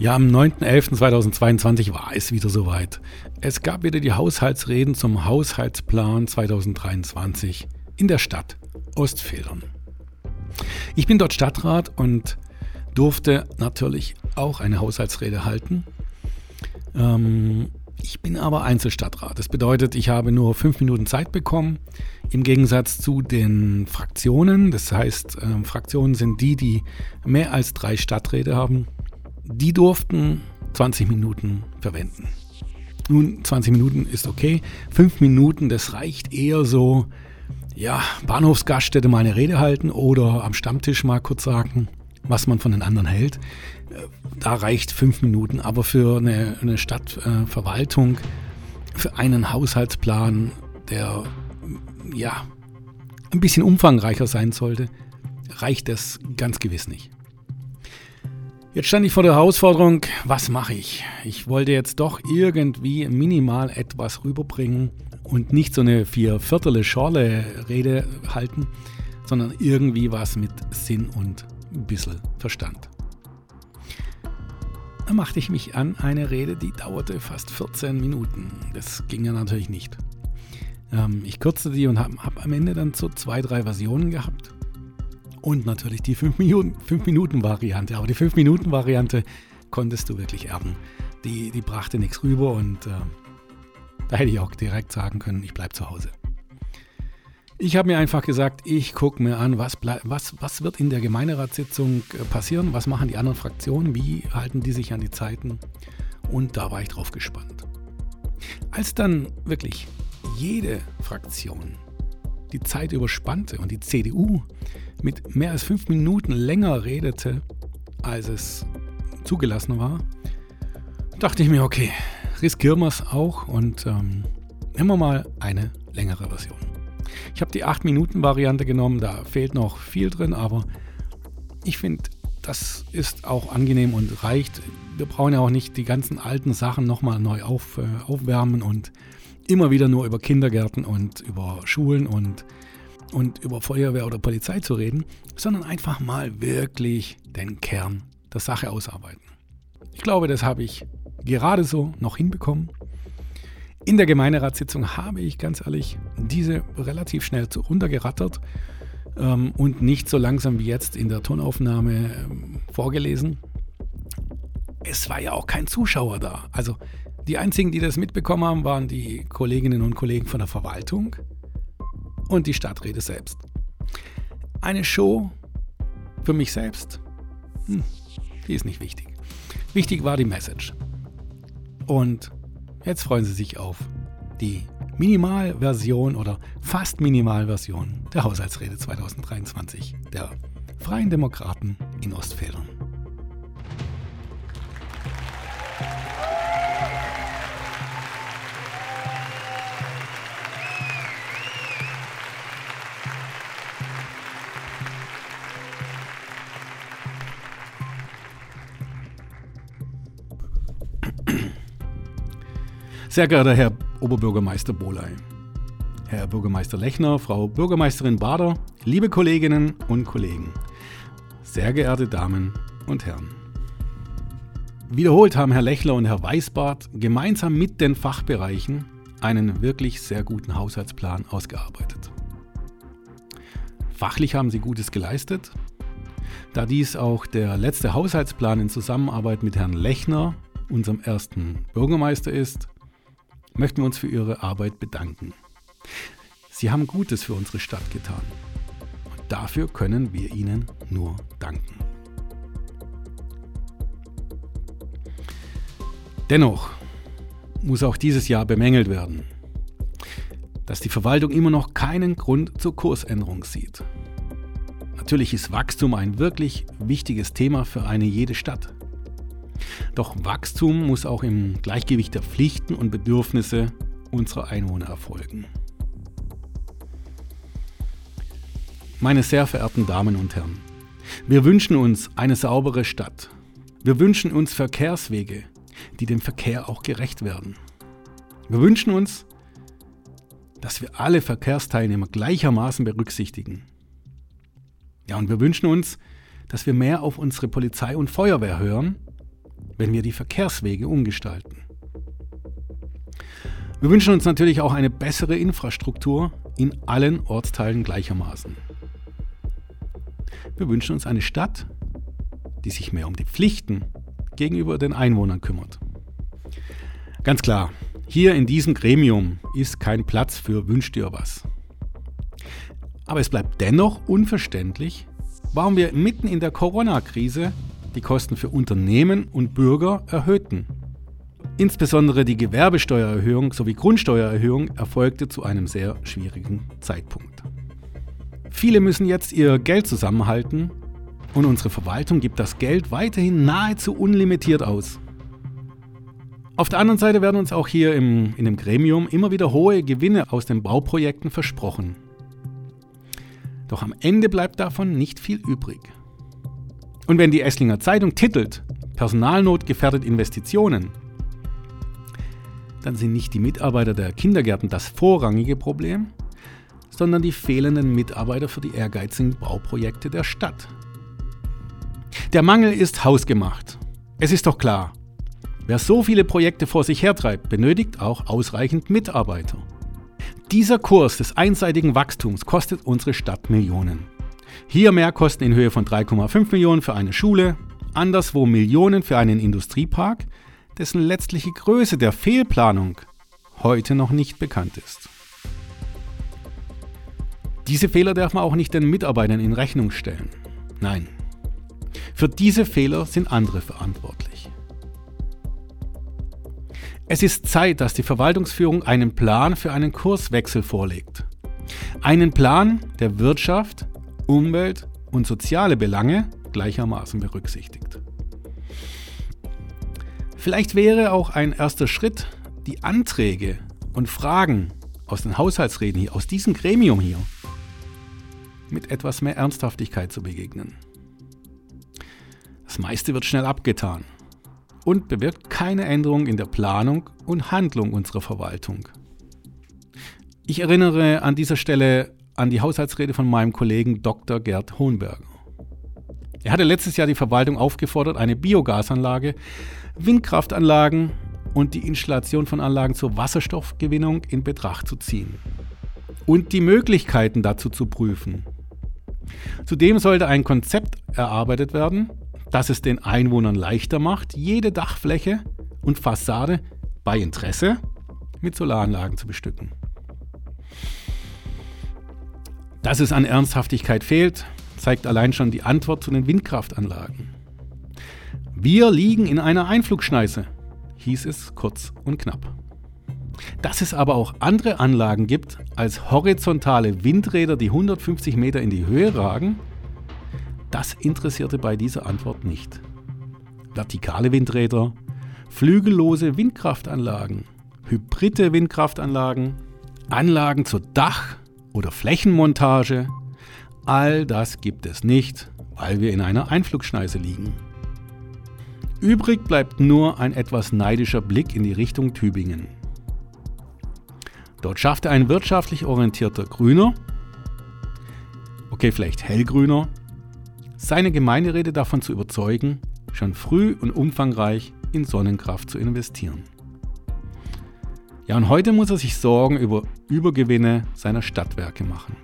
Ja, am 9.11.2022 war es wieder soweit. Es gab wieder die Haushaltsreden zum Haushaltsplan 2023 in der Stadt Ostfildern. Ich bin dort Stadtrat und durfte natürlich auch eine Haushaltsrede halten. Ähm, ich bin aber Einzelstadtrat. Das bedeutet, ich habe nur fünf Minuten Zeit bekommen, im Gegensatz zu den Fraktionen. Das heißt, äh, Fraktionen sind die, die mehr als drei Stadträte haben. Die durften 20 Minuten verwenden. Nun, 20 Minuten ist okay. Fünf Minuten, das reicht eher so, ja, Bahnhofsgaststätte mal eine Rede halten oder am Stammtisch mal kurz sagen, was man von den anderen hält. Äh, da reicht fünf Minuten, aber für eine, eine Stadtverwaltung, für einen Haushaltsplan, der ja ein bisschen umfangreicher sein sollte, reicht das ganz gewiss nicht. Jetzt stand ich vor der Herausforderung, was mache ich? Ich wollte jetzt doch irgendwie minimal etwas rüberbringen und nicht so eine vierviertel Schorle Rede halten, sondern irgendwie was mit Sinn und ein bisschen Verstand. Da machte ich mich an eine Rede, die dauerte fast 14 Minuten. Das ging ja natürlich nicht. Ähm, ich kürzte die und habe hab am Ende dann so zwei, drei Versionen gehabt. Und natürlich die 5-Minuten-Variante. Aber die 5-Minuten-Variante konntest du wirklich erben. Die, die brachte nichts rüber und äh, da hätte ich auch direkt sagen können, ich bleibe zu Hause. Ich habe mir einfach gesagt, ich gucke mir an, was, was, was wird in der Gemeinderatssitzung äh, passieren, was machen die anderen Fraktionen, wie halten die sich an die Zeiten. Und da war ich drauf gespannt. Als dann wirklich jede Fraktion die Zeit überspannte und die CDU mit mehr als fünf Minuten länger redete, als es zugelassen war, dachte ich mir, okay, riskieren wir es auch und ähm, nehmen wir mal eine längere Version. Ich habe die 8-Minuten-Variante genommen, da fehlt noch viel drin, aber ich finde, das ist auch angenehm und reicht. Wir brauchen ja auch nicht die ganzen alten Sachen nochmal neu auf, äh, aufwärmen und immer wieder nur über Kindergärten und über Schulen und und über Feuerwehr oder Polizei zu reden, sondern einfach mal wirklich den Kern der Sache ausarbeiten. Ich glaube, das habe ich gerade so noch hinbekommen. In der Gemeinderatssitzung habe ich ganz ehrlich diese relativ schnell runtergerattert ähm, und nicht so langsam wie jetzt in der Tonaufnahme ähm, vorgelesen. Es war ja auch kein Zuschauer da. Also die einzigen, die das mitbekommen haben, waren die Kolleginnen und Kollegen von der Verwaltung und die Stadträte selbst. Eine Show für mich selbst, hm, die ist nicht wichtig. Wichtig war die Message. Und jetzt freuen Sie sich auf die Minimalversion oder fast Minimalversion der Haushaltsrede 2023 der Freien Demokraten in Ostfildern. Sehr geehrter Herr Oberbürgermeister Boley, Herr Bürgermeister Lechner, Frau Bürgermeisterin Bader, liebe Kolleginnen und Kollegen, sehr geehrte Damen und Herren. Wiederholt haben Herr Lechler und Herr Weißbart gemeinsam mit den Fachbereichen einen wirklich sehr guten Haushaltsplan ausgearbeitet. Fachlich haben sie Gutes geleistet. Da dies auch der letzte Haushaltsplan in Zusammenarbeit mit Herrn Lechner, unserem ersten Bürgermeister ist, möchten wir uns für Ihre Arbeit bedanken. Sie haben Gutes für unsere Stadt getan. Und dafür können wir Ihnen nur danken. Dennoch muss auch dieses Jahr bemängelt werden, dass die Verwaltung immer noch keinen Grund zur Kursänderung sieht. Natürlich ist Wachstum ein wirklich wichtiges Thema für eine jede Stadt. Doch Wachstum muss auch im Gleichgewicht der Pflichten und Bedürfnisse unserer Einwohner erfolgen. Meine sehr verehrten Damen und Herren, wir wünschen uns eine saubere Stadt. Wir wünschen uns Verkehrswege, die dem Verkehr auch gerecht werden. Wir wünschen uns, dass wir alle Verkehrsteilnehmer gleichermaßen berücksichtigen. Ja, und wir wünschen uns, dass wir mehr auf unsere Polizei und Feuerwehr hören wenn wir die Verkehrswege umgestalten. Wir wünschen uns natürlich auch eine bessere Infrastruktur in allen Ortsteilen gleichermaßen. Wir wünschen uns eine Stadt, die sich mehr um die Pflichten gegenüber den Einwohnern kümmert. Ganz klar, hier in diesem Gremium ist kein Platz für Wünsch dir was. Aber es bleibt dennoch unverständlich, warum wir mitten in der Corona-Krise die Kosten für Unternehmen und Bürger erhöhten. Insbesondere die Gewerbesteuererhöhung sowie Grundsteuererhöhung erfolgte zu einem sehr schwierigen Zeitpunkt. Viele müssen jetzt ihr Geld zusammenhalten und unsere Verwaltung gibt das Geld weiterhin nahezu unlimitiert aus. Auf der anderen Seite werden uns auch hier im, in dem Gremium immer wieder hohe Gewinne aus den Bauprojekten versprochen. Doch am Ende bleibt davon nicht viel übrig. Und wenn die Esslinger Zeitung titelt, Personalnot gefährdet Investitionen, dann sind nicht die Mitarbeiter der Kindergärten das vorrangige Problem, sondern die fehlenden Mitarbeiter für die ehrgeizigen Bauprojekte der Stadt. Der Mangel ist hausgemacht. Es ist doch klar, wer so viele Projekte vor sich hertreibt, benötigt auch ausreichend Mitarbeiter. Dieser Kurs des einseitigen Wachstums kostet unsere Stadt Millionen. Hier Mehrkosten in Höhe von 3,5 Millionen für eine Schule, anderswo Millionen für einen Industriepark, dessen letztliche Größe der Fehlplanung heute noch nicht bekannt ist. Diese Fehler darf man auch nicht den Mitarbeitern in Rechnung stellen. Nein, für diese Fehler sind andere verantwortlich. Es ist Zeit, dass die Verwaltungsführung einen Plan für einen Kurswechsel vorlegt. Einen Plan, der Wirtschaft, Umwelt und soziale Belange gleichermaßen berücksichtigt. Vielleicht wäre auch ein erster Schritt, die Anträge und Fragen aus den Haushaltsreden hier, aus diesem Gremium hier, mit etwas mehr Ernsthaftigkeit zu begegnen. Das meiste wird schnell abgetan und bewirkt keine Änderung in der Planung und Handlung unserer Verwaltung. Ich erinnere an dieser Stelle an die Haushaltsrede von meinem Kollegen Dr. Gerd Hohenberger. Er hatte letztes Jahr die Verwaltung aufgefordert, eine Biogasanlage, Windkraftanlagen und die Installation von Anlagen zur Wasserstoffgewinnung in Betracht zu ziehen und die Möglichkeiten dazu zu prüfen. Zudem sollte ein Konzept erarbeitet werden, das es den Einwohnern leichter macht, jede Dachfläche und Fassade bei Interesse mit Solaranlagen zu bestücken. Dass es an Ernsthaftigkeit fehlt, zeigt allein schon die Antwort zu den Windkraftanlagen. Wir liegen in einer Einflugschneise, hieß es kurz und knapp. Dass es aber auch andere Anlagen gibt als horizontale Windräder, die 150 Meter in die Höhe ragen, das interessierte bei dieser Antwort nicht. Vertikale Windräder, flügellose Windkraftanlagen, hybride Windkraftanlagen, Anlagen zur Dach- oder Flächenmontage, all das gibt es nicht, weil wir in einer Einflugschneise liegen. Übrig bleibt nur ein etwas neidischer Blick in die Richtung Tübingen. Dort schaffte ein wirtschaftlich orientierter Grüner, okay vielleicht hellgrüner, seine Gemeinderäte davon zu überzeugen, schon früh und umfangreich in Sonnenkraft zu investieren. Ja, und heute muss er sich Sorgen über Übergewinne seiner Stadtwerke machen.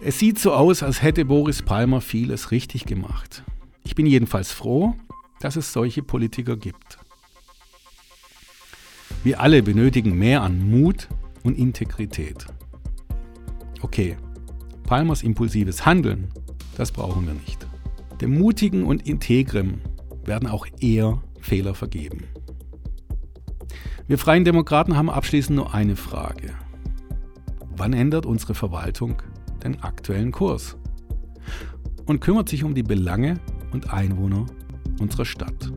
Es sieht so aus, als hätte Boris Palmer vieles richtig gemacht. Ich bin jedenfalls froh, dass es solche Politiker gibt. Wir alle benötigen mehr an Mut und Integrität. Okay, Palmers impulsives Handeln, das brauchen wir nicht. Dem Mutigen und Integren werden auch eher Fehler vergeben. Wir Freien Demokraten haben abschließend nur eine Frage. Wann ändert unsere Verwaltung den aktuellen Kurs? Und kümmert sich um die Belange und Einwohner unserer Stadt?